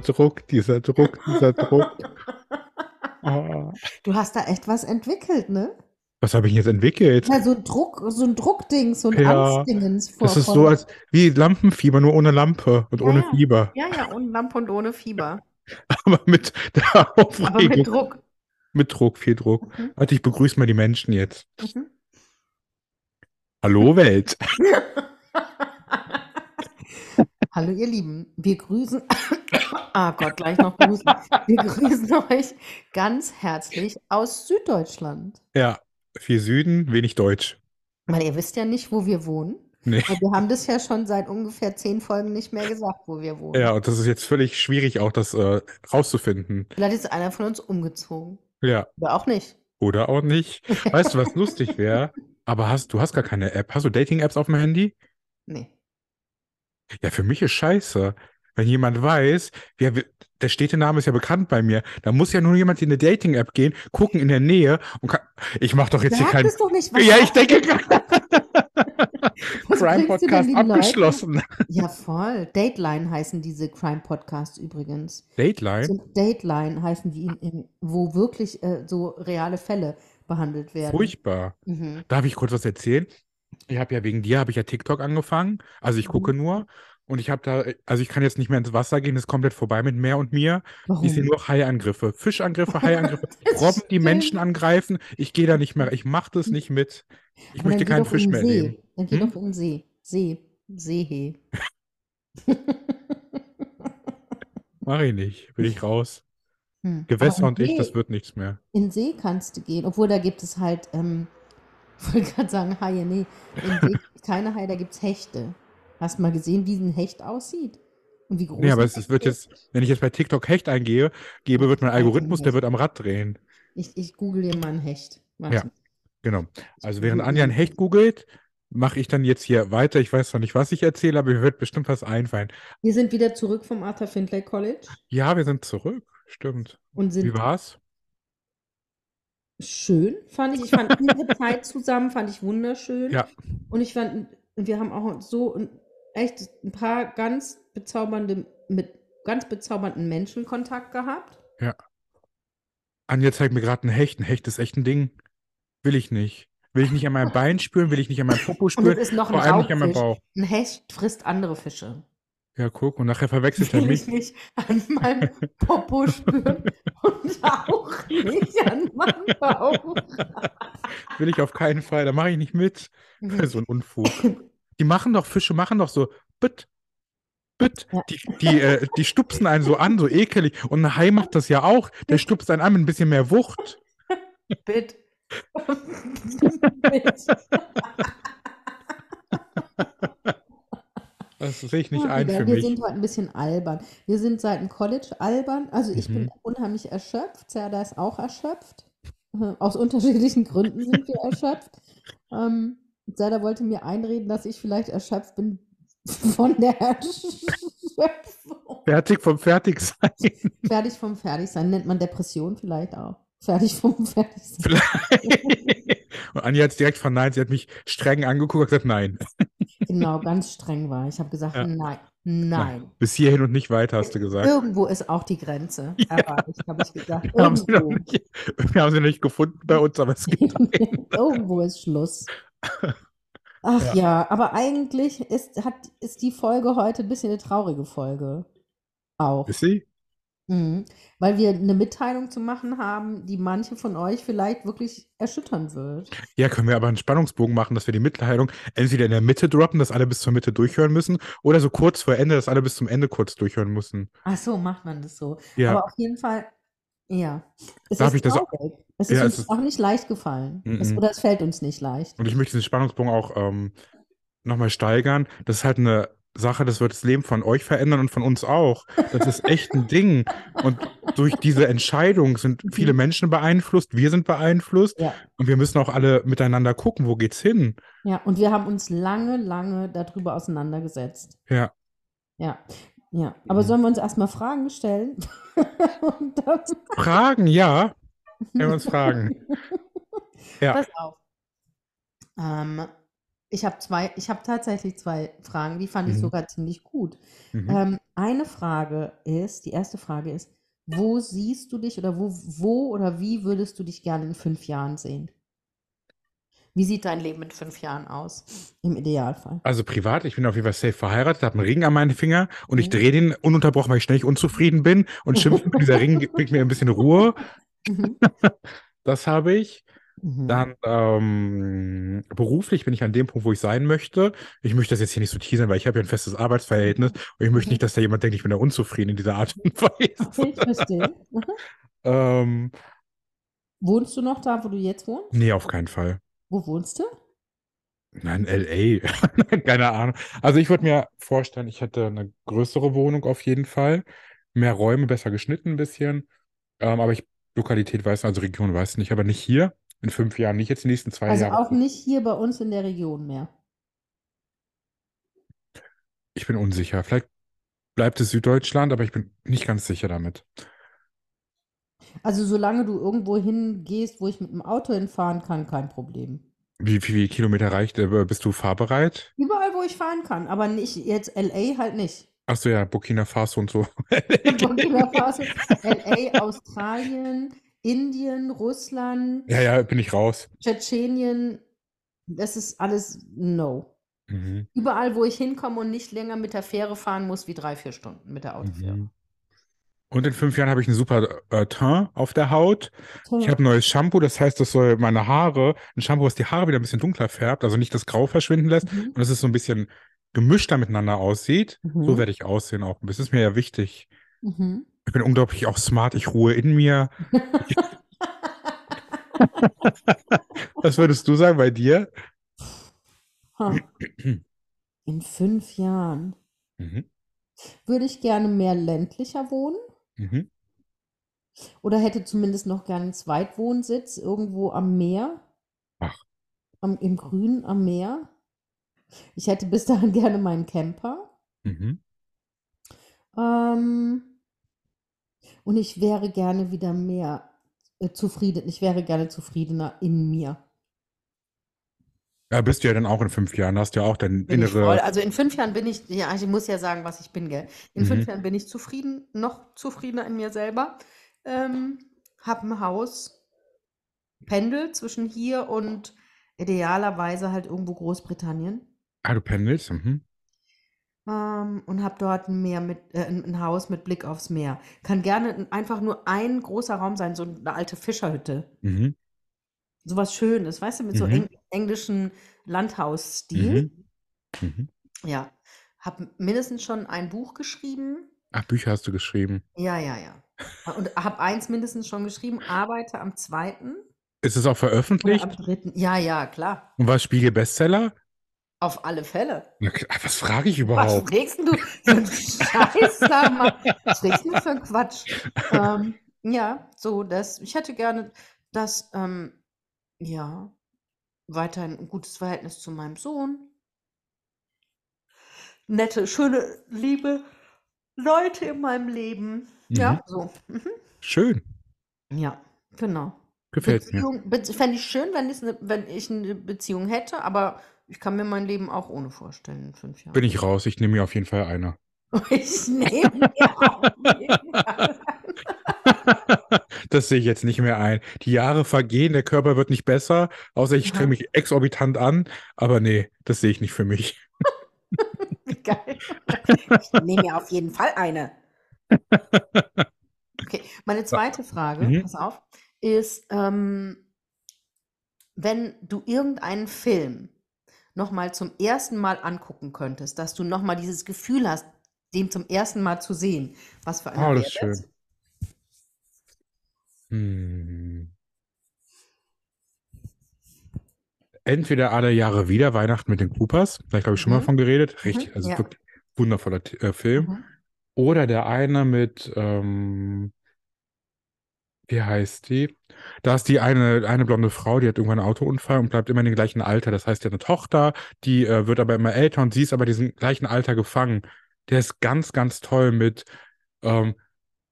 Druck, dieser Druck, dieser Druck. Oh. Du hast da echt was entwickelt, ne? Was habe ich jetzt entwickelt? Ja, so ein Druck, so ein Druckding, so ein Ja, Angstdingens vor. Das ist so als wie Lampenfieber, nur ohne Lampe und Ja, ohne ja. Fieber. Ja, ja, ohne Lampe und ohne Fieber. Aber mit der Aber Aufregung. mit Druck. Mit Druck, viel Druck. Mhm. Warte, ich begrüße mal die Menschen jetzt. Mhm. Hallo Welt. Hallo, ihr Lieben. Wir grüßen. Ah Gott, gleich noch grüßen. Wir grüßen euch ganz herzlich aus Süddeutschland. Ja, viel Süden, wenig Deutsch. Weil ihr wisst ja nicht, wo wir wohnen. Nee. Weil wir haben das ja schon seit ungefähr zehn Folgen nicht mehr gesagt, wo wir wohnen. Ja, und das ist jetzt völlig schwierig, auch das äh, rauszufinden. Vielleicht ist einer von uns umgezogen. Ja, Oder auch nicht. oder auch nicht. Weißt du, was lustig wäre? Aber hast du hast gar keine App. Hast du Dating-Apps auf dem Handy? Nee. Ja, für mich ist scheiße. Wenn jemand weiß, wer, der Städtename ist ja bekannt bei mir, da muss ja nur jemand in eine Dating-App gehen, gucken in der Nähe und kann, ich mache doch jetzt hier Sag keinen. es doch nicht. Was Ja, ich denke Crime Podcast die Leute? abgeschlossen. Ja, voll. Dateline heißen diese Crime Podcasts übrigens. Dateline? So Dateline heißen die, in, in, wo wirklich äh, so reale Fälle behandelt werden. Furchtbar. Mhm. Darf ich kurz was erzählen? Ich habe ja wegen dir habe ich ja TikTok angefangen. Also ich gucke nur und ich habe da, also ich kann jetzt nicht mehr ins Wasser gehen, ist komplett vorbei mit Meer und mir. Ich sehe Warum? nur Haiangriffe, Fischangriffe, Haiangriffe, Das Robben, die. Menschen angreifen. Ich gehe da nicht mehr, ich mache das nicht mit. Ich Aber möchte keinen Fisch mehr See. nehmen. Dann geh Hm? doch in den See. See. Seehe. Mache ich nicht, will ich raus. Hm. Gewässer und ich, das See, wird nichts mehr. in See kannst du gehen. Obwohl, da gibt es halt, ähm, ich wollte gerade sagen Haie, nee. In See gibt es keine Haie, da gibt es Hechte. Hast du mal gesehen, wie ein Hecht aussieht? Und wie groß Nee, aber es, wird ist? jetzt, wenn ich jetzt bei TikTok Hecht eingehe, gebe, wird mein Algorithmus, der wird am Rad drehen. Ich, ich google dir mal ein Hecht. Warte. Ja, genau. Also während Anja ein. Hecht googelt, mache ich dann jetzt hier weiter. Ich weiß zwar nicht, was ich erzähle, aber mir wird bestimmt was einfallen. Wir sind wieder zurück vom Arthur Findlay College Ja, wir sind zurück. Stimmt. und Wie sind war's? Schön, fand ich. Ich fand unsere Zeit zusammen, fand ich wunderschön. Ja. Und ich fand, und wir haben auch so ein, echt ein paar ganz bezaubernde, mit ganz bezaubernden Menschen Kontakt gehabt. Ja. Anja zeigt mir gerade ein Hecht. Ein Hecht ist echt ein Ding. Will ich nicht. Will ich nicht an meinem Bein spüren, will ich nicht an meinem Popo Und es spüren, ist noch ein vor allem nicht an meinem Raubfisch. Bauch. Ein Hecht frisst andere Fische. Ja, guck, und nachher verwechselt er Will mich. ich nicht an meinem Popo spüren und auch nicht an meinem Bauch. Will ich auf keinen Fall. Da mache ich nicht mit. Mhm. So ein Unfug. Die machen doch, Fische machen doch so, bütt. Ja. Die, die, äh, die stupsen einen so an, so ekelig. Und ein Hai macht das ja auch. Der stupst einen an mit ein bisschen mehr Wucht. Bitte. Das sehe ich nicht Ja, ein für wir mich. sind heute ein bisschen albern. Wir sind seit dem College albern. Also ich bin Mhm. unheimlich erschöpft. Serda ist auch erschöpft. Äh, Aus unterschiedlichen Gründen sind wir erschöpft. Ähm, Serda wollte mir einreden, dass ich vielleicht erschöpft bin von der Erschöpfung. Fertig vom Fertigsein. Fertig vom Fertigsein. Nennt man Depression vielleicht auch. Fertig vom Fertigsein. Vielleicht. Und Anja hat es direkt verneint. Sie hat mich streng angeguckt und gesagt, nein. Genau, ganz streng war. Ich habe gesagt, Ja. nein, nein. Bis hierhin und nicht weiter, hast du gesagt. Irgendwo ist auch die Grenze. Erreicht, habe ich gesagt. Wir haben, sie noch nicht, wir haben sie nicht gefunden bei uns, aber es gibt. Irgendwo ist Schluss. Ach Ja. ja, aber eigentlich ist, hat, ist die Folge heute ein bisschen eine traurige Folge. Auch. Ist sie? Mhm. Weil wir eine Mitteilung zu machen haben, die manche von euch vielleicht wirklich erschüttern wird. Ja, können wir aber einen Spannungsbogen machen, dass wir die Mitteilung entweder in der Mitte droppen, dass alle bis zur Mitte durchhören müssen, oder so kurz vor Ende, dass alle bis zum Ende kurz durchhören müssen. Ach so, macht man das so. Ja. Aber auf jeden Fall, ja. Es Darf ist ich das auch-. Es ist Ja, uns es ist- auch nicht leicht gefallen. Es, Mhm. oder es fällt uns nicht leicht. Und ich möchte diesen Spannungsbogen auch ähm, nochmal steigern. Das ist halt eine Sache, das wird das Leben von euch verändern und von uns auch. Das ist echt ein Ding. Und durch diese Entscheidung sind viele Menschen beeinflusst, wir sind beeinflusst Ja. und wir müssen auch alle miteinander gucken, wo geht's hin. Ja, und wir haben uns lange, lange darüber auseinandergesetzt. Ja. Ja, ja. Aber Mhm. sollen wir uns erstmal Fragen stellen? Fragen, ja. Wenn wir uns fragen. Ja. pass auf. Ähm, ich habe zwei, ich habe tatsächlich zwei Fragen, die fand ich Mhm. sogar ziemlich gut. Mhm. Ähm, eine Frage ist, die erste Frage ist, wo siehst du dich oder wo, wo oder wie würdest du dich gerne in fünf Jahren sehen? Wie sieht dein Leben in fünf Jahren aus? Im Idealfall. Also privat, ich bin auf jeden Fall safe verheiratet, habe einen Ring an meinen Finger und ich Mhm. drehe den ununterbrochen, weil ich ständig unzufrieden bin und schimpfe, dieser Ring bringt mir ein bisschen Ruhe. Mhm. Das habe ich. Mhm. Dann ähm, beruflich bin ich an dem Punkt, wo ich sein möchte. Ich möchte das jetzt hier nicht so teasern, weil ich habe ja ein festes Arbeitsverhältnis und ich möchte Mhm. nicht, dass da jemand denkt, ich bin da unzufrieden in dieser Art und Weise. Okay, ich verstehe. Mhm. Ähm, Wohnst du noch da, wo du jetzt wohnst? nee, auf keinen Fall. Wo wohnst du? Nein, LA. Keine Ahnung. Also ich würde mir vorstellen, ich hätte eine größere Wohnung auf jeden Fall. Mehr Räume, besser geschnitten ein bisschen. Ähm, aber ich, Lokalität weiß, also Region weiß nicht, aber nicht hier. In fünf Jahren, nicht jetzt die nächsten zwei Also Jahre. auch nicht hier bei uns in der Region mehr. Ich bin unsicher. Vielleicht bleibt es Süddeutschland, aber ich bin nicht ganz sicher damit. Also solange du irgendwo hingehst, wo ich mit dem Auto hinfahren kann, kein Problem. Wie, wie viele Kilometer reicht, äh, bist du fahrbereit? Überall, wo ich fahren kann, aber nicht jetzt LA halt nicht. Achso, ja, Burkina Faso und so. Burkina Faso, LA, Australien, Indien, Russland, Ja, ja, bin ich raus. Tschetschenien, das ist alles no. Mhm. Überall, wo ich hinkomme und nicht länger mit der Fähre fahren muss, wie drei, vier Stunden mit der Autofähre. Mhm. Und in fünf Jahren habe ich einen super äh, Teint auf der Haut. Ich habe ein neues Shampoo, das heißt, das soll meine Haare, ein Shampoo, was die Haare wieder ein bisschen dunkler färbt, also nicht das Grau verschwinden lässt Mhm. und dass es so ein bisschen gemischter miteinander aussieht. Mhm. So werde ich aussehen auch. Das ist mir ja wichtig. Mhm. Ich bin unglaublich auch smart, ich ruhe in mir. Was würdest du sagen bei dir? In fünf Jahren Mhm. würde ich gerne mehr ländlicher wohnen Mhm. oder hätte zumindest noch gerne einen Zweitwohnsitz irgendwo am Meer, Ach. am, im Grün am Meer. Ich hätte bis dahin gerne meinen Camper. Mhm. Ähm, und ich wäre gerne wieder mehr äh, zufrieden. Ich wäre gerne zufriedener in mir. Ja, bist du ja dann auch in fünf Jahren, hast du ja auch dein Bin ich voll. innere. Also in fünf Jahren bin ich, ja, ich muss ja sagen, was ich bin, gell? In Mhm. fünf Jahren bin ich zufrieden, noch zufriedener in mir selber. Ähm, hab ein Haus, pendel zwischen hier und idealerweise halt irgendwo Großbritannien. Ah, du pendelst? Mhm. Ähm, und habe dort ein Meer mit, äh, ein Haus mit Blick aufs Meer. Kann gerne einfach nur ein großer Raum sein, so eine alte Fischerhütte. Mhm. Sowas Schönes, weißt du, mit so Mhm. eng, englischen Landhausstil. Mhm. Mhm. Ja. Hab mindestens schon ein Buch geschrieben. Ach, Bücher hast du geschrieben. Ja, ja, ja. Und habe eins mindestens schon geschrieben, arbeite am zweiten Ist es auch oder veröffentlicht? am dritten. Ja, ja, klar. Und war Spiegel Bestseller? Auf alle Fälle. Na, klar, was frage ich Was überhaupt? fragst denn du für einen Scheiß, sag mal? Was fragst du für einen Quatsch? Ähm, ja, so, das, ich hätte gerne, dass, ähm, ja, weiterhin ein gutes Verhältnis zu meinem Sohn. Nette, schöne, liebe Leute in meinem Leben. Mhm. Ja, so. Mhm. Schön. Ja, genau. Gefällt mir. Beziehung, Be fände ich schön, wenn, ne, wenn ich eine Beziehung hätte, aber ich kann mir mein Leben auch ohne vorstellen in fünf Jahren. Bin ich raus. Ich nehme mir auf jeden Fall eine. Ich nehme mir auf jeden Fall. Das sehe ich jetzt nicht mehr ein. Die Jahre vergehen, der Körper wird nicht besser, außer ich strenge mich exorbitant an. Aber nee, das sehe ich nicht für mich. Geil. Ich nehme mir auf jeden Fall eine. Okay, meine zweite Frage, Mhm. pass auf, ist, ähm, wenn du irgendeinen Film nochmal zum ersten Mal angucken könntest, dass du nochmal dieses Gefühl hast, den zum ersten Mal zu sehen. Was für einer Oh, wäre das ist schön. Hm. entweder alle Jahre wieder Weihnachten mit den Coopers, da habe ich ich schon mal Mhm. von geredet, Mhm, richtig, also ja. wirklich wundervoller äh, Film. Mhm. Oder der eine mit, ähm, wie heißt die? Da ist die eine, eine blonde Frau, die hat irgendwann einen Autounfall und bleibt immer in dem gleichen Alter. Das heißt, die hat eine Tochter, die äh, wird aber immer älter und sie ist aber diesem gleichen Alter gefangen. Der ist ganz, ganz toll mit, ähm,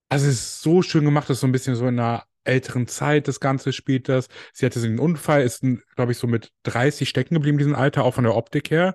also es ist so schön gemacht, das ist so ein bisschen so in einer älteren Zeit, das Ganze spielt das. Sie hatte so einen Unfall, ist, glaube ich, so mit 30 stecken geblieben, in diesem Alter, auch von der Optik her.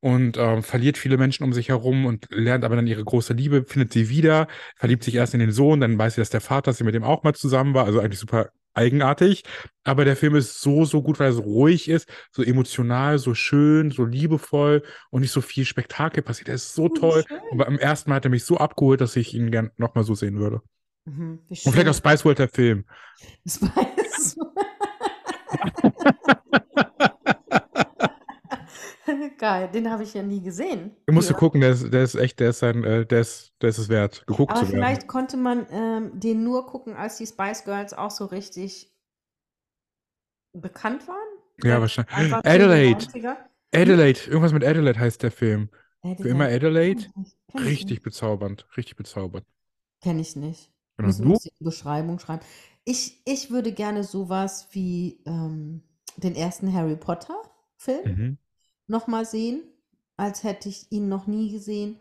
Und ähm, verliert viele Menschen um sich herum und lernt aber dann ihre große Liebe, findet sie wieder, verliebt sich erst in den Sohn, dann weiß sie, dass der Vater, dass sie mit dem auch mal zusammen war, also eigentlich super eigenartig. Aber der Film ist so, so gut, weil er so ruhig ist, so emotional, so schön, so liebevoll und nicht so viel Spektakel passiert. Er ist so Oh, toll. schön. Aber im ersten Mal hat er mich so abgeholt, dass ich ihn gern nochmal so sehen würde. Mhm, Und vielleicht auch Spice World der Film. Spice. Geil, den habe ich ja nie gesehen. Du musst Ja. gucken, der ist, der ist echt, der ist sein, äh, der ist, der ist es wert, geguckt Aber zu werden. vielleicht konnte man ähm, den nur gucken, als die Spice Girls auch so richtig bekannt waren. Ja, wahrscheinlich. einfach Adelaide. 90er. Adelaide, irgendwas mit Adelaide heißt der Film. Für immer Adelaide. Richtig bezaubernd, richtig bezaubernd. Kenne ich nicht. Und Müssen du? die Beschreibung schreiben. Ich, ich würde gerne sowas wie ähm, den ersten Harry Potter Film Mhm. Nochmal sehen, als hätte ich ihn noch nie gesehen.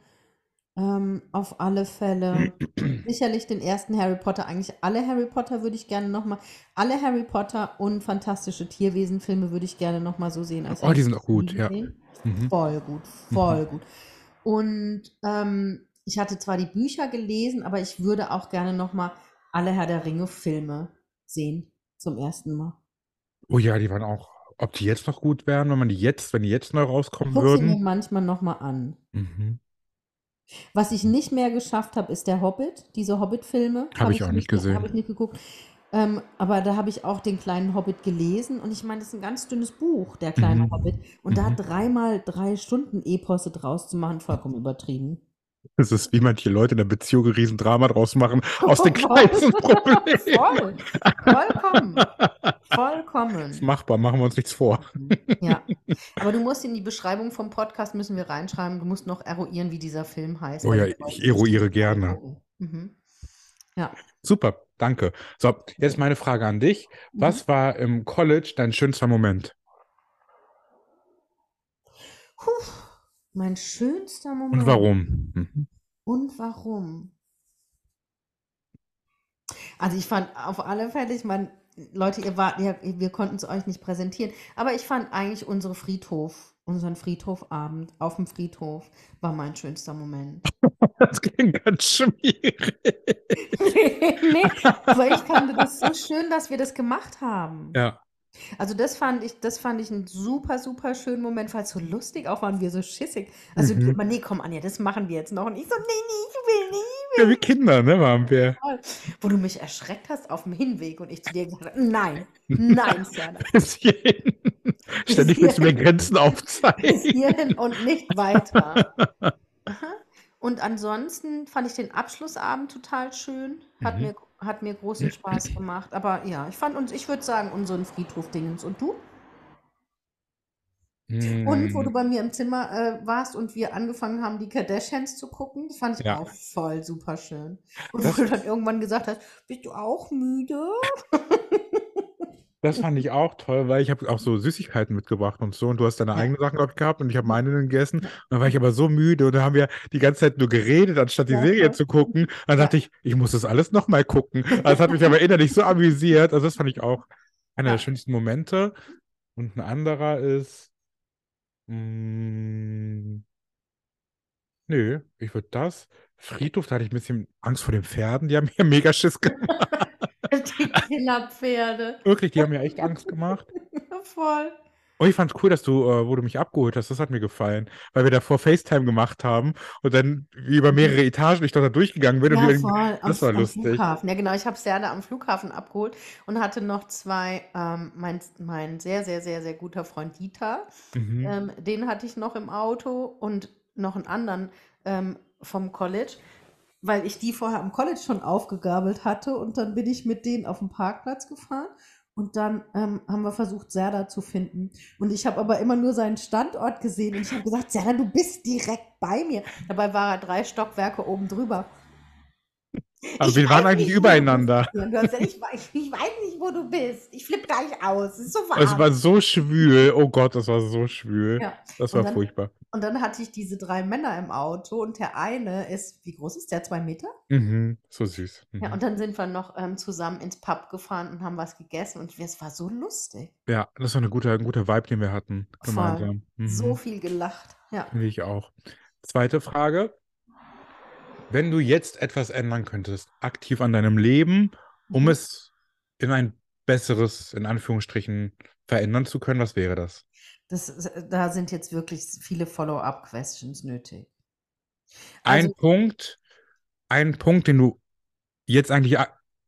Ähm, auf alle Fälle. Sicherlich den ersten Harry Potter, eigentlich alle Harry Potter würde ich gerne nochmal, alle Harry Potter und fantastische Tierwesen-Filme würde ich gerne nochmal so sehen. Oh, die sind auch gut, ja. Mhm. Voll gut, voll gut. Und ähm, ich hatte zwar die Bücher gelesen, aber ich würde auch gerne nochmal alle Herr der Ringe-Filme sehen zum ersten Mal. Oh ja, die waren auch. Ob die jetzt noch gut wären, wenn man die jetzt, wenn die jetzt neu rauskommen Guck sie mir würden? manchmal nochmal an. Mhm. Was ich nicht mehr geschafft habe, ist der Hobbit, diese Hobbit-Filme. Hab ich auch nicht gesehen. Habe ich nicht geguckt. Ähm, aber da habe ich auch den kleinen Hobbit gelesen und ich meine, das ist ein ganz dünnes Buch, der kleine Mhm. Hobbit. Und da Mhm. dreimal drei Stunden Eposse draus zu machen, vollkommen übertrieben. Das ist, wie manche Leute in der Beziehung ein Riesendrama draus machen, aus den kleinsten Problemen. Voll. Vollkommen. Ist Vollkommen. machbar, machen wir uns nichts vor. Ja. Aber du musst in die Beschreibung vom Podcast müssen wir reinschreiben. Du musst noch eruieren, wie dieser Film heißt. Oh ja, Leute ich eruiere gerne. gucken. Mhm. Ja. Super, danke. So, jetzt meine Frage an dich. Mhm. Was war im College dein schönster Moment? Puh, mein schönster Moment. Und warum? Mhm. Und warum? Also ich fand auf alle Fälle, ich meine, Leute, ihr wart, ihr, wir konnten es euch nicht präsentieren, aber ich fand eigentlich unsere Friedhof, unseren Friedhofabend auf dem Friedhof war mein schönster Moment. Das klingt ganz schwierig. nee, aber ich fand das so schön, dass wir das gemacht haben. Ja. Also das fand ich, das fand ich einen super, super schönen Moment, weil es so lustig auch waren wir so schissig. Also Mhm. immer, nee, komm Anja, das machen wir jetzt noch. Und ich so, nee, nee, ich will nicht. Ja, wie Kinder, ne, waren wir. Wo du mich erschreckt hast auf dem Hinweg und ich zu dir gesagt habe, nein, nein, Serna, Bis hierhin. Ständig willst du mir Grenzen bis aufzeigen. hierhin und nicht weiter. Aha. Und ansonsten fand ich den Abschlussabend total schön. Hat, Mhm. mir, hat mir großen Spaß gemacht. Aber ja, ich fand uns, ich würde sagen, unseren Friedhof-Dingens. Und du? Und wo du Hm, bei mir im Zimmer äh, warst und wir angefangen haben, die Kardashians zu gucken, das fand ich Ja. auch voll super schön. Und Das- wo du dann irgendwann gesagt hast, bist du auch müde? Das fand ich auch toll, weil ich habe auch so Süßigkeiten mitgebracht und so und du hast deine Ja. eigenen Sachen, gehabt und ich habe meine dann gegessen. Und dann war ich aber so müde und dann haben wir die ganze Zeit nur geredet, anstatt die Ja, Serie voll. zu gucken. Dann dachte ich, ich muss das alles nochmal gucken. Also das hat mich aber innerlich so amüsiert. Also das fand ich auch einer Ja. der schönsten Momente. Und ein anderer ist, mh, nö, ich würde das. Friedhof, da hatte ich ein bisschen Angst vor den Pferden. Die haben mir mega Schiss gemacht. Die Killerpferde. Wirklich, die haben mir echt Angst gemacht. Voll. Und ich fand's cool, dass du, äh, wo du mich abgeholt hast, das hat mir gefallen, weil wir davor FaceTime gemacht haben und dann über mehrere Etagen ich doch da durchgegangen bin und Ja, wir voll. Am, das war am lustig. Flughafen. Ja, genau. Ich habe Serda am Flughafen abgeholt und hatte noch zwei, ähm, mein, mein sehr, sehr, sehr, sehr guter Freund Dieter. Mhm. Ähm, den hatte ich noch im Auto und noch einen anderen ähm, vom College, weil ich die vorher am College schon aufgegabelt hatte und dann bin ich mit denen auf den Parkplatz gefahren Und dann ähm, haben wir versucht, Serda zu finden. Und ich habe aber immer nur seinen Standort gesehen. Und ich habe gesagt, Serda, du bist direkt bei mir. Dabei war er drei Stockwerke oben drüber. Aber Ich wir waren eigentlich nicht, übereinander. Ja, ich, weiß- ich weiß nicht, wo du bist. Ich flippe gleich aus. Ist so Es war so schwül. Oh Gott, das war so schwül. Ja. Das Und war dann- furchtbar. Und dann hatte ich diese drei Männer im Auto und der eine ist, wie groß ist der? Zwei Meter? Mhm, so süß. Ja, Mhm. und dann sind wir noch ähm, zusammen ins Pub gefahren und haben was gegessen und es war so lustig. Ja, das war eine gute, ein guter Vibe, den wir hatten Voll. gemeinsam. So Mhm. viel gelacht. Ja. Ich auch. Zweite Frage. Wenn du jetzt etwas ändern könntest, aktiv an deinem Leben, um Mhm. es in ein besseres, in Anführungsstrichen, verändern zu können, was wäre das? Das, ist- da sind jetzt wirklich viele Follow-up-Questions nötig. Ein Also, Punkt, ein Punkt, den du jetzt eigentlich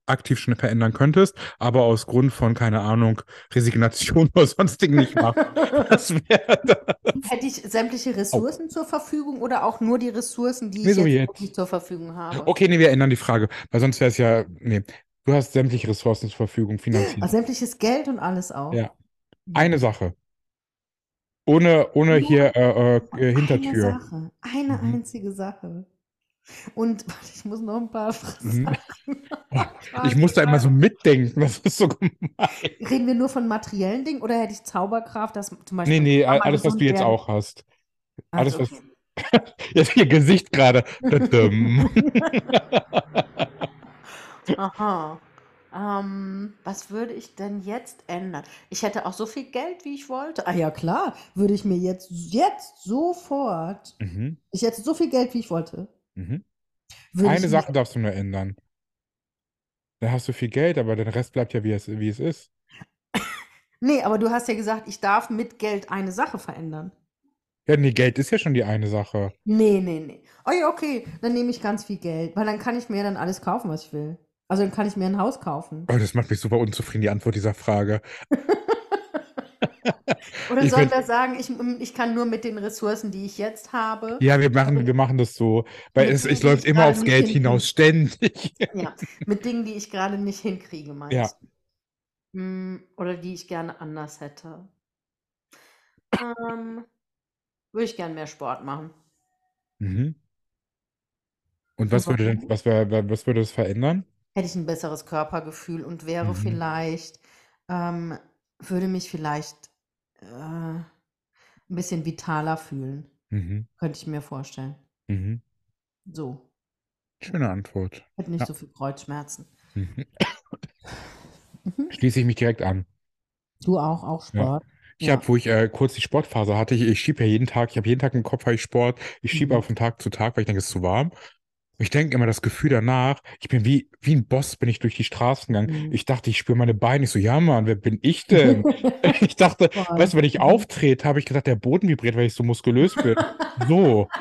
aktiv schon verändern könntest, aber aus Grund von, keine Ahnung, Resignation oder sonstigen nicht wäre das? hätte ich sämtliche Ressourcen zur Verfügung oder auch nur die Ressourcen, die Nee, ich so jetzt wirklich zur Verfügung habe? Okay, nee, wir ändern die Frage, weil sonst wäre es ja, nee, du hast sämtliche Ressourcen zur Verfügung, finanziell. Also sämtliches Geld und alles auch. Ja. Eine Sache. Ohne, ohne hier äh, äh, Eine Hintertür. Sache. Eine Mhm. einzige Sache. Und ich muss noch ein paar Mhm. Sachen. Oh, Ich muss da immer so mitdenken, das ist so gemein. Reden wir nur von materiellen Dingen oder hätte ich Zauberkraft, dass zum Beispiel Nee, nee, alles, was du jetzt auch hast. Alles, Also, was. Jetzt ihr Gesicht gerade. Aha. Ähm, was würde ich denn jetzt ändern? Ich hätte auch so viel Geld, wie ich wollte. Ah ja, klar, würde ich mir jetzt, jetzt sofort, mhm. ich hätte so viel Geld, wie ich wollte. Mhm. Würde Eine Sache darfst du nur ändern. Da hast du viel Geld, aber der Rest bleibt ja, wie es, wie es ist. Nee, aber du hast ja gesagt, ich darf mit Geld eine Sache verändern. Ja, nee, Geld ist ja schon die eine Sache. Nee, nee, nee. Oh ja, okay, dann nehme ich ganz viel Geld, weil dann kann ich mir dann alles kaufen, was ich will. Also dann kann ich mir ein Haus kaufen. Oh, das macht mich super unzufrieden, die Antwort dieser Frage. Oder Ich sollen wir sagen, ich, ich kann nur mit den Ressourcen, die ich jetzt habe. Ja, wir machen, wir machen das so. Weil es, es läuft immer aufs Geld hinaus, ständig. Ja, mit Dingen, die ich gerade nicht hinkriege, meinst Ja. du? Hm, Oder die ich gerne anders hätte. Ähm, würde ich gern mehr Sport machen. Mhm. Und was würde denn, was, wär, was würde das verändern? Hätte ich ein besseres Körpergefühl und wäre Mhm. vielleicht, ähm, würde mich vielleicht äh, ein bisschen vitaler fühlen. Mhm. Könnte ich mir vorstellen. Mhm. So. Schöne Antwort. Hätte nicht Ja. so viel Kreuzschmerzen. Mhm. Mhm. Schließe ich mich direkt an. Du auch, auch Ja. Sport. Ich Ja. habe, wo ich äh, kurz die Sportphase hatte, ich, ich schiebe ja jeden Tag, ich habe jeden Tag im Kopf, habe ich Sport. Ich schiebe Mhm. aber von Tag zu Tag, weil ich denke, es ist zu warm. Ich denke immer das Gefühl danach, ich bin wie, wie ein Boss, bin ich durch die Straßen gegangen. Mhm. Ich dachte, ich spüre meine Beine. Ich so, ja, Mann, wer bin ich denn? Ich dachte, Voll. weißt du, wenn ich Mhm. auftrete, habe ich gedacht, der Boden vibriert, weil ich so muskulös bin. So.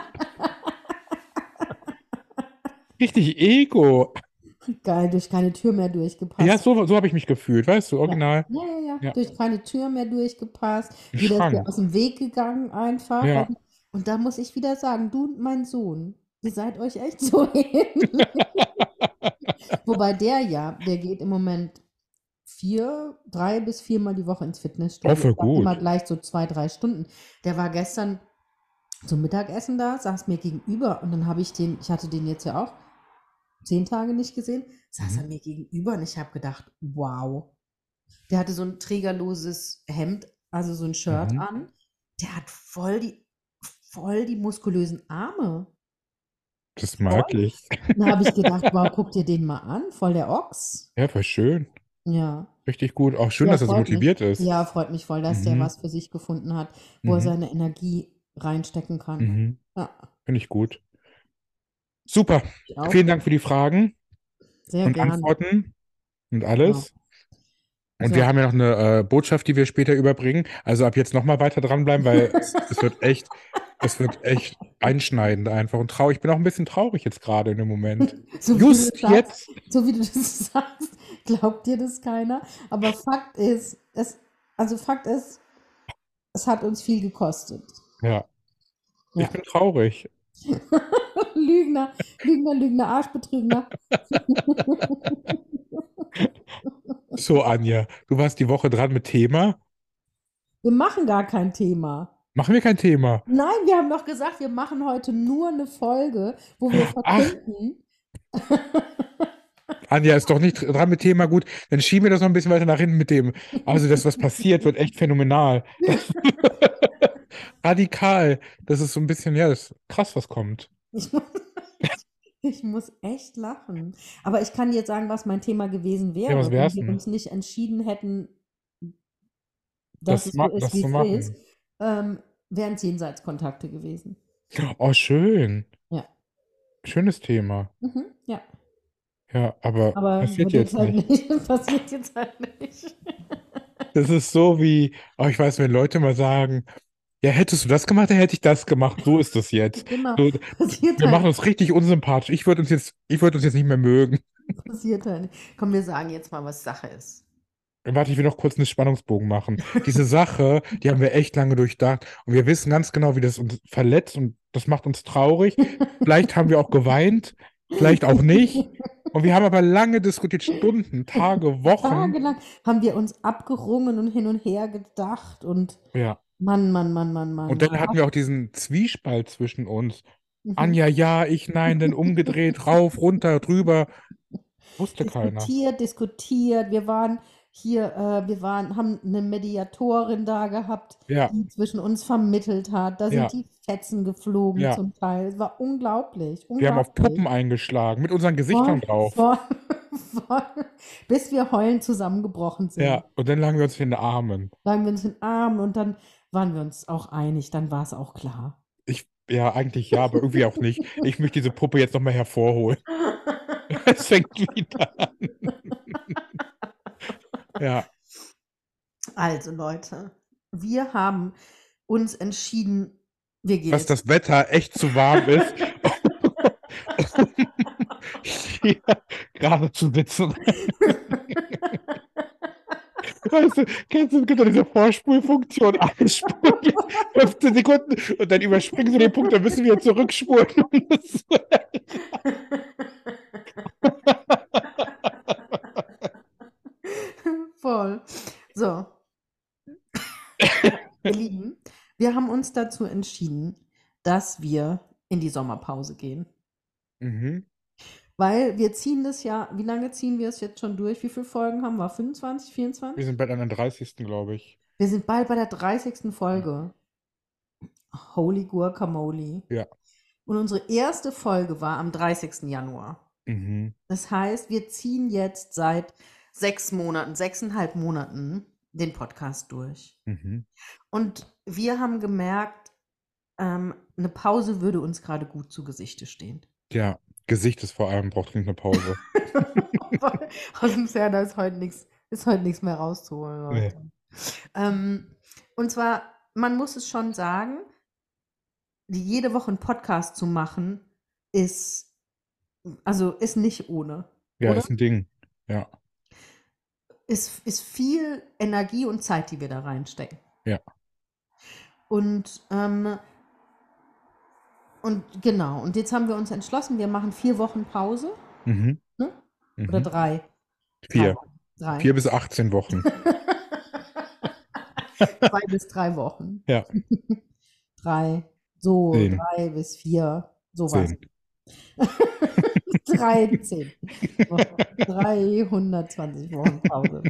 Richtig Ego. Geil, durch keine Tür mehr durchgepasst. Ja, so, so habe ich mich gefühlt, weißt du, original. Ja, ja, ja. Ja. Durch keine Tür mehr durchgepasst. Schrank. aus dem Weg gegangen einfach. Ja. Und da muss ich wieder sagen, du und mein Sohn, ihr seid euch echt so ähnlich. Wobei der ja, der geht im Moment vier, drei bis viermal die Woche ins Fitnessstudio. Sagt gut. Immer gleich so zwei, drei Stunden. Der war gestern zum Mittagessen da, saß mir gegenüber und dann habe ich den, ich hatte den jetzt ja auch zehn Tage nicht gesehen, saß Mhm. er mir gegenüber und ich habe gedacht, wow. Der hatte so ein trägerloses Hemd, also so ein Shirt Mhm. an. Der hat voll die, voll die muskulösen Arme. Das mag ich. Da habe ich gedacht, wow, guck dir den mal an, voll der Ochs. Ja, voll schön. Ja. Richtig gut. Auch schön, Ja, dass er so freut mich. motiviert ist. Ja, freut mich voll, dass der Mhm. was für sich gefunden hat, wo er Mhm. seine Energie reinstecken kann. Mhm. Ja, Finde ich gut. Super. ich. Vielen Dank für die Fragen Sehr und gerne. Antworten und alles. Und So. wir haben ja noch eine äh, Botschaft, die wir später überbringen. Also ab jetzt nochmal weiter dranbleiben, weil es, es wird echt, es wird echt einschneidend einfach und traurig. Ich bin auch ein bisschen traurig jetzt gerade in dem Moment. So wie du Just das sagst, jetzt. so wie du das sagst, glaubt dir das keiner. Aber Fakt ist, es, also Fakt ist, es hat uns viel gekostet. Ja. Ja. Ich bin traurig. Lügner, Lügner, Lügner, Arschbetrügner. So, Anja, du warst die Woche dran mit Thema. Wir machen gar kein Thema. Machen wir kein Thema. Nein, wir haben doch gesagt, wir machen heute nur eine Folge, wo wir verkünden. Anja ist doch nicht dran mit Thema. Gut, dann schieben wir das noch ein bisschen weiter nach hinten mit dem. Also, das, was passiert, wird echt phänomenal. Radikal. Das ist so ein bisschen, ja, das ist krass, was kommt. Ich muss, ich muss echt lachen. Aber ich kann dir jetzt sagen, was mein Thema gewesen wäre, was wenn wir uns nicht entschieden hätten, Das dass es ma- so ist, das wie es ist, ähm, wären es Jenseitskontakte gewesen. Oh, schön. Ja. Schönes Thema. Mhm, ja, Ja, aber aber passiert jetzt halt nicht. nicht. Passiert jetzt halt nicht. Das ist so wie, oh, ich weiß, wenn Leute mal sagen, ja, hättest du das gemacht, dann hätte ich das gemacht. So ist das jetzt. Genau, So, wir halt machen uns richtig unsympathisch. Ich würde uns jetzt, ich würde uns jetzt nicht mehr mögen. Passiert halt nicht. Komm, wir sagen jetzt mal, was Sache ist. Warte, ich will noch kurz einen Spannungsbogen machen. Diese Sache, die haben wir echt lange durchdacht und wir wissen ganz genau, wie das uns verletzt und das macht uns traurig. Vielleicht haben wir auch geweint, vielleicht auch nicht. Und wir haben aber lange diskutiert, Stunden, Tage, Wochen. Tagelang haben wir uns abgerungen und hin und her gedacht und Ja. Mann, Mann, Mann, Mann, Mann. Und dann Mann. hatten wir auch diesen Zwiespalt zwischen uns. Mhm. Anja, ja, ich, nein, dann umgedreht, rauf, runter, drüber. Wusste keiner. diskutiert, diskutiert. Wir waren hier, äh, wir waren, haben eine Mediatorin da gehabt, Ja, die zwischen uns vermittelt hat. Da sind Ja. die Fetzen geflogen Ja. zum Teil. Es war unglaublich. wir haben auf unglaublich. Puppen eingeschlagen, mit unseren Gesichtern Voll, drauf. voll, voll, bis wir heulend zusammengebrochen sind. Ja, und dann lagen wir uns in den Armen. Lagen wir uns in den Armen und dann waren wir uns auch einig. Dann war es auch klar. Ich, ja, eigentlich ja, aber irgendwie auch nicht. Ich möchte diese Puppe jetzt nochmal hervorholen. Es fängt wieder an. Ja, Also Leute, wir haben uns entschieden, wir gehen dass das Wetter echt zu warm ist, hier gerade zu sitzen. Weißt du, kennst du, gibt doch diese Vorspulfunktion, anspulen, 15 Sekunden und dann überspringen sie den Punkt, dann müssen wir zurückspulen. um das zu- Voll. So. Ihr Lieben, wir haben uns dazu entschieden, dass wir in die Sommerpause gehen. Mhm. Weil wir ziehen das ja, wie lange ziehen wir es jetzt schon durch? Wie viele Folgen haben wir? 25, Wir 24? sind bald an der 30. glaube ich. Wir sind bald bei der 30. Folge. Holy Guacamole. Ja. Und unsere erste Folge war am 30. Januar. Mhm. Das heißt, wir ziehen jetzt seit sechs Monaten, sechseinhalb Monaten den Podcast durch. Mhm. Und wir haben gemerkt, ähm, eine Pause würde uns gerade gut zu Gesichte stehen. Ja, Gesicht ist vor allem, braucht dringend eine Pause. Aus dem Serda ist heute nichts, ist heute nichts mehr rauszuholen, Nee. Ähm, und zwar, man muss es schon sagen, die jede Woche einen Podcast zu machen, ist, also ist nicht ohne. Ja, Oder? ist ein Ding. Ja, Ist, ist viel Energie und Zeit, die wir da reinstecken. Ja. Und, ähm, und genau, und jetzt haben wir uns entschlossen, wir machen vier Wochen Pause. mhm. Ne? Oder Mhm. drei. Vier. Drei. Vier bis 18 Wochen. Zwei bis drei Wochen. Ja. drei. So, Zehn. drei bis vier. Sowas. Zehn. 13. Wochen. 320 Wochen Pause.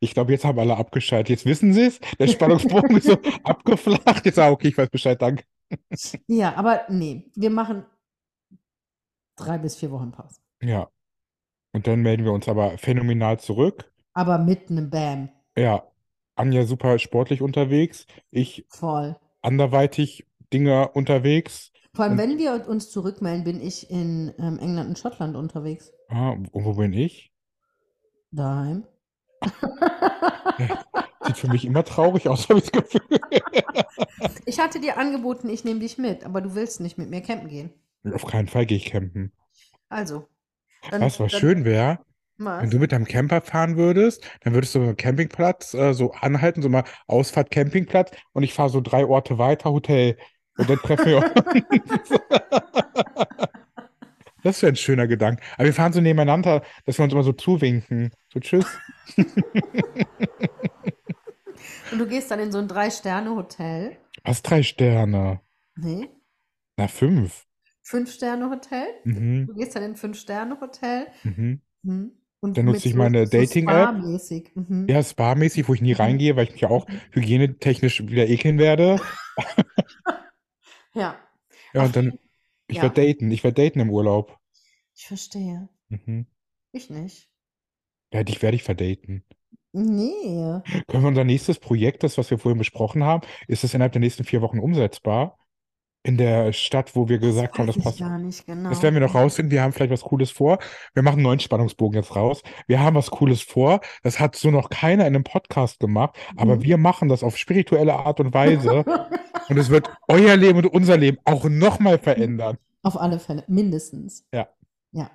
Ich glaube, jetzt haben alle abgeschaltet. Jetzt wissen sie es. Der Spannungsbogen ist so abgeflacht. Jetzt, ah, okay, ich weiß Bescheid, danke. Ja, aber nee, wir machen drei bis vier Wochen Pause. Ja. Und dann melden wir uns aber phänomenal zurück. Aber mit einem Bam. Ja, Anja super sportlich unterwegs. Ich Voll. anderweitig Dinge unterwegs. Vor allem, Und- wenn wir uns zurückmelden, bin ich in ähm, England und Schottland unterwegs. Ah, und wo bin ich? Daheim. Sieht für mich immer traurig aus, habe ich das Gefühl. Ich hatte dir angeboten, ich nehme dich mit, aber du willst nicht mit mir campen gehen. Auf keinen Fall gehe ich campen. Also. Dann, du, was dann- schön wäre? Was? Wenn du mit deinem Camper fahren würdest, dann würdest du am Campingplatz äh, so anhalten, so mal Ausfahrt Campingplatz und ich fahre so drei Orte weiter, Hotel. Und dann treffen wir uns. Das wäre ein schöner Gedanke. Aber wir fahren so nebeneinander, dass wir uns immer so zuwinken. So, tschüss. Und du gehst dann in so ein Drei-Sterne-Hotel. Was, drei Sterne? Nee, Na, fünf. Fünf-Sterne-Hotel. Mhm. Du gehst dann in ein Fünf-Sterne-Hotel. Mhm. Mhm. Und Dann nutze ich meine so Dating-App. Spa-mäßig. Mhm. Ja, Spa-mäßig, wo ich nie Mhm. reingehe, weil ich mich ja auch hygienetechnisch wieder ekeln werde. Ja, Ja, und dann, ich ja, werde daten. Ich werde daten im Urlaub. ich verstehe. Mhm. Ich nicht. Ja, dich werde ich verdaten. Nee. Können wir unser nächstes Projekt, das, was wir vorhin besprochen haben, ist es innerhalb der nächsten vier Wochen umsetzbar? In der Stadt, wo wir Das gesagt haben, weiß das passt. gar nicht Das genau. werden wir noch rausfinden. Wir haben vielleicht was Cooles vor. Wir machen einen neuen Spannungsbogen jetzt raus. Wir haben was Cooles vor. Das hat so noch keiner in einem Podcast gemacht. Aber Mhm. wir machen das auf spirituelle Art und Weise. Und es wird euer Leben und unser Leben auch nochmal verändern. Auf alle Fälle, mindestens. Ja. Ja.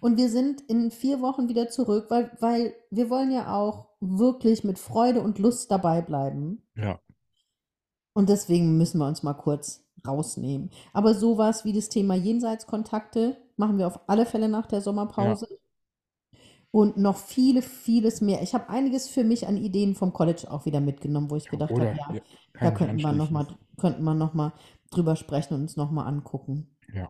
Und wir sind in vier Wochen wieder zurück, weil, weil wir wollen ja auch wirklich mit Freude und Lust dabei bleiben. Ja. Und deswegen müssen wir uns mal kurz rausnehmen. Aber sowas wie das Thema Jenseitskontakte machen wir auf alle Fälle nach der Sommerpause. Und noch viele, vieles mehr. Ich habe einiges für mich an Ideen vom College auch wieder mitgenommen, wo ich gedacht habe, ja, ja, da könnten wir noch mal, könnten wir noch mal drüber sprechen und uns noch mal angucken. Ja,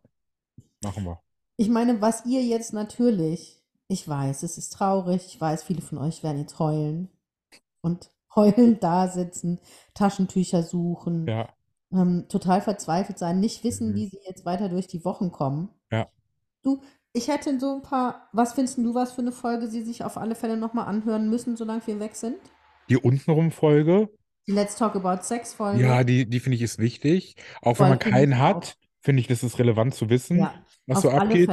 machen wir. Ich meine, was ihr jetzt natürlich, ich weiß, es ist traurig, ich weiß, viele von euch werden jetzt heulen und heulend da sitzen, Taschentücher suchen, Ja, ähm, total verzweifelt sein, nicht wissen, Mhm. wie sie jetzt weiter durch die Wochen kommen. Ja. Du, ich hätte so ein paar, was findest du, was für eine Folge sie sich auf alle Fälle nochmal anhören müssen, solange wir weg sind? die untenrum Folge, Die Let's Talk About Sex Folge. ja, die, die finde ich ist wichtig. Auch Voll, wenn man keinen hat, finde ich, das ist relevant zu wissen, Ja, was auf so alle abgeht.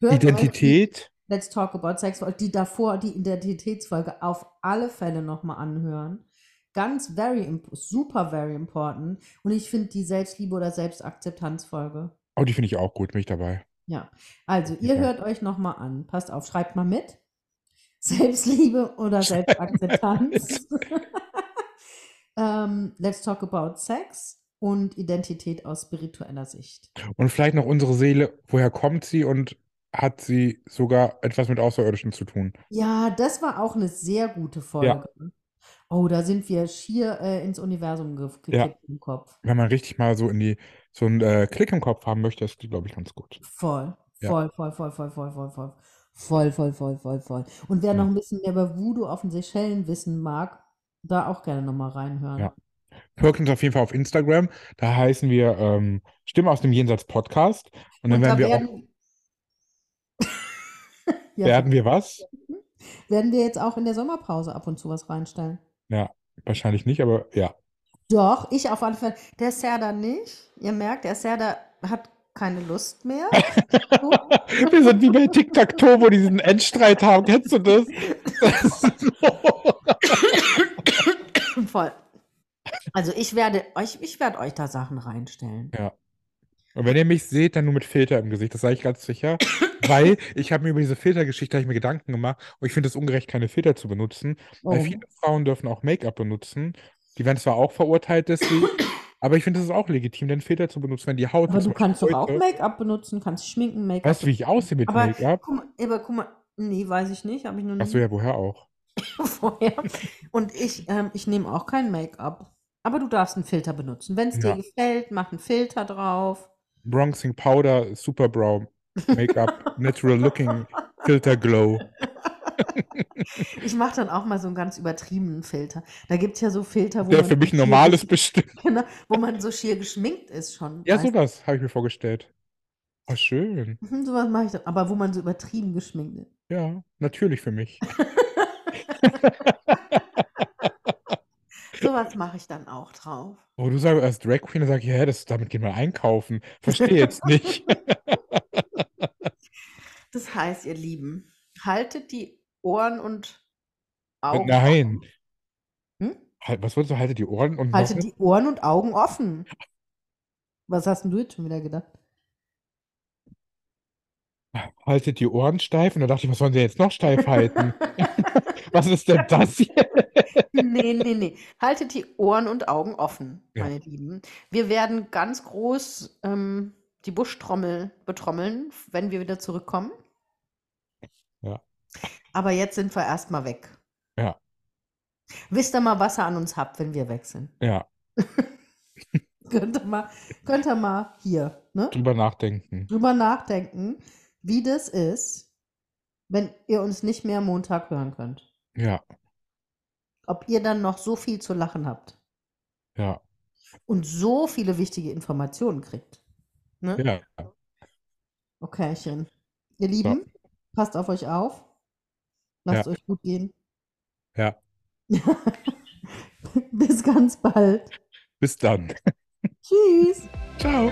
Identität, Let's Talk About Sex, die davor, die Identitätsfolge auf alle Fälle nochmal anhören. Ganz very, super very important. Und ich finde die Selbstliebe oder Selbstakzeptanzfolge. oh, die finde ich auch gut, bin ich dabei. Ja, also ihr Ja. hört euch nochmal an. Passt auf, schreibt mal mit. Selbstliebe oder Selbstakzeptanz. ähm, Let's Talk About Sex und Identität aus spiritueller Sicht. Und vielleicht noch unsere Seele, woher kommt sie und hat sie sogar etwas mit Außerirdischen zu tun? Ja, das war auch eine sehr gute Ja, Folge. Oh, da sind wir schier äh, ins Universum ge ja. gekippt im Kopf. Wenn man richtig mal so in die, so einen äh, Klick im Kopf haben möchte, ist die, glaube ich, ganz gut. Voll, Ja, voll, voll, voll, voll, voll, voll, voll. Voll, voll, voll, voll, voll. Und wer noch ja, ein bisschen mehr über Voodoo auf den Seychellen wissen mag, da auch gerne nochmal reinhören. ja. Folgt uns auf jeden Fall auf Instagram. Da heißen wir ähm, Stimme aus dem Jenseits Podcast. Und dann Und werden da wir auch, werden, ja, werden wir was? werden wir jetzt auch in der Sommerpause ab und zu was reinstellen. Ja, wahrscheinlich nicht, aber ja. Doch, ich auf alle Fälle. Der Serda nicht. Ihr merkt, der Serda hat keine Lust mehr. Wir sind wie bei Tic-Tac-Toe, wo die diesen Endstreit haben. Kennst du das? Das so. Voll. Also ich werde euch, ich werde euch da Sachen reinstellen. Ja. Und wenn ihr mich seht, dann nur mit Filter im Gesicht, das sage ich ganz sicher. Weil ich habe mir über diese Filtergeschichte mir Gedanken gemacht und ich finde es ungerecht, keine Filter zu benutzen. Weil Oh. viele Frauen dürfen auch Make-up benutzen. Die werden zwar auch verurteilt deswegen, aber ich finde es ist auch legitim, den Filter zu benutzen, wenn die Haut, Aber du kannst doch auch Make-up benutzen, kannst schminken, Make-up. weißt du, wie ich aussehe mit Make-up? aber guck mal, nee, weiß ich nicht, habe ich noch Ach so, nie ja, woher auch? vorher. Und ich, ähm, ich nehme auch kein Make-up. Aber du darfst einen Filter benutzen. Wenn es dir Ja. gefällt, mach einen Filter drauf. Bronzing Powder, Super Brow, Make-up, Natural Looking, Filter Glow. Ich mache dann auch mal so einen ganz übertriebenen Filter. Da gibt es ja so Filter, wo Der man für mich normales bestimmt. genau, wo man so schier geschminkt ist schon. Ja, sowas habe ich mir vorgestellt. Oh, schön. Mhm, sowas mache ich dann. Aber wo man so übertrieben geschminkt ist. Ja, natürlich für mich. Sowas mache ich dann auch drauf. Oh, du sagst als Drag Queen, dann sag ich, hä, das, damit gehen wir einkaufen. Verstehe jetzt nicht. Das heißt, ihr Lieben, haltet die Ohren und Augen Nein. Hm? Halt, was wolltest du? Haltet die Ohren und Haltet was? die Ohren und Augen offen. Was hast denn du jetzt schon wieder gedacht? Haltet die Ohren steif. Und da dachte ich, was sollen sie jetzt noch steif halten? Was ist denn das hier? Nee, nee, nee. Haltet die Ohren und Augen offen, Ja. meine Lieben. Wir werden ganz groß ähm, die Buschtrommel betrommeln, wenn wir wieder zurückkommen. Aber jetzt sind wir erstmal weg. Ja. Wisst ihr mal, was ihr an uns habt, wenn wir weg sind? Ja, Könnt ihr mal, könnt ihr mal hier ne, drüber nachdenken. drüber nachdenken, wie das ist, wenn ihr uns nicht mehr Montag hören könnt. Ja, Ob ihr dann noch so viel zu lachen habt ja, und so viele wichtige Informationen kriegt. Ne? ja. Okaychen. Ihr Lieben, passt auf euch auf. Lasst Ja. euch gut gehen. Ja. Bis ganz bald. Bis dann. Tschüss. Ciao.